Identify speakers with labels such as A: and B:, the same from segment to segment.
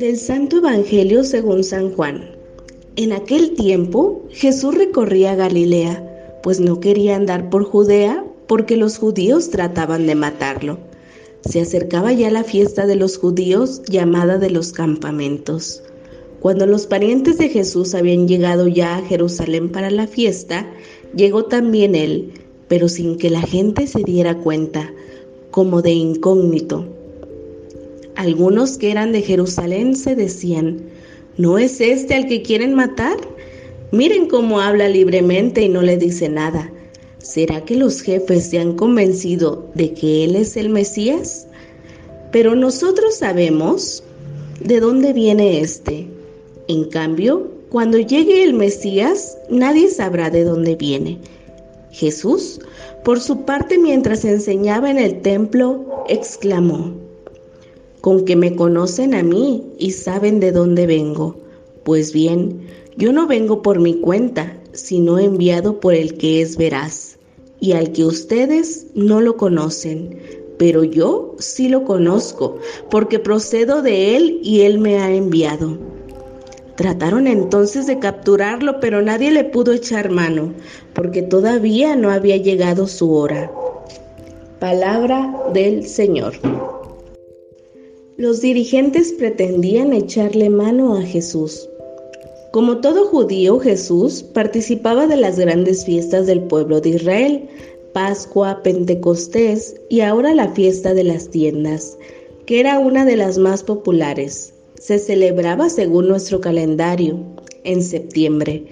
A: Del Santo Evangelio según San Juan. En aquel tiempo Jesús recorría Galilea, pues no quería andar por Judea porque los judíos trataban de matarlo. Se acercaba ya la fiesta de los judíos llamada de los campamentos. Cuando los parientes de Jesús habían llegado ya a Jerusalén para la fiesta, llegó también él, pero sin que la gente se diera cuenta, como de incógnito algunos que eran de Jerusalén se decían, ¿no es este al que quieren matar? Miren cómo habla libremente y no le dice nada. ¿Será que los jefes se han convencido de que Él es el Mesías? Pero nosotros sabemos de dónde viene este. En cambio, cuando llegue el Mesías, nadie sabrá de dónde viene. Jesús, por su parte, mientras enseñaba en el templo, exclamó, con que me conocen a mí y saben de dónde vengo. Pues bien, yo no vengo por mi cuenta, sino enviado por el que es veraz, y al que ustedes no lo conocen, pero yo sí lo conozco, porque procedo de él y él me ha enviado. Trataron entonces de capturarlo, pero nadie le pudo echar mano, porque todavía no había llegado su hora. Palabra del Señor. Los dirigentes pretendían echarle mano a Jesús. Como todo judío, Jesús participaba de las grandes fiestas del pueblo de Israel, Pascua, Pentecostés y ahora la fiesta de las tiendas, que era una de las más populares. Se celebraba según nuestro calendario, en septiembre.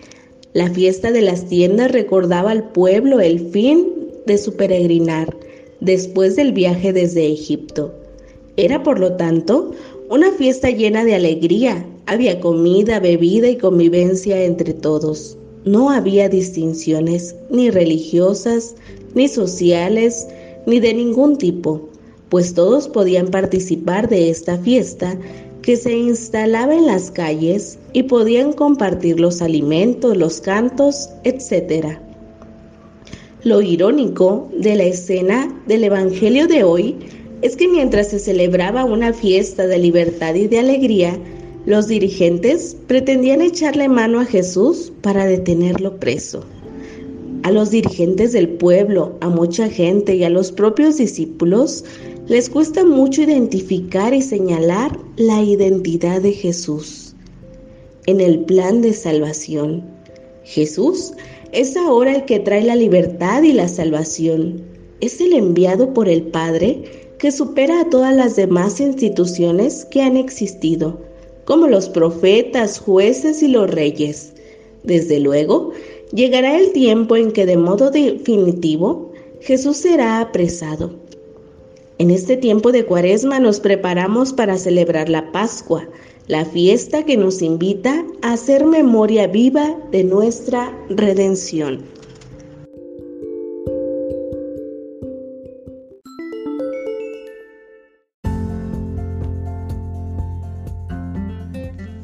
A: La fiesta de las tiendas recordaba al pueblo el fin de su peregrinar después del viaje desde Egipto. Era, por lo tanto, una fiesta llena de alegría. Había comida, bebida y convivencia entre todos. No había distinciones ni religiosas, ni sociales, ni de ningún tipo, pues todos podían participar de esta fiesta que se instalaba en las calles y podían compartir los alimentos, los cantos, etc. Lo irónico de la escena del Evangelio de hoy es que mientras se celebraba una fiesta de libertad y de alegría, los dirigentes pretendían echarle mano a Jesús para detenerlo preso. A los dirigentes del pueblo, a mucha gente y a los propios discípulos les cuesta mucho identificar y señalar la identidad de Jesús. En el plan de salvación, Jesús es ahora el que trae la libertad y la salvación. Es el enviado por el Padre que supera a todas las demás instituciones que han existido, como los profetas, jueces y los reyes. Desde luego, llegará el tiempo en que de modo definitivo Jesús será apresado. En este tiempo de cuaresma nos preparamos para celebrar la Pascua, la fiesta que nos invita a hacer memoria viva de nuestra redención.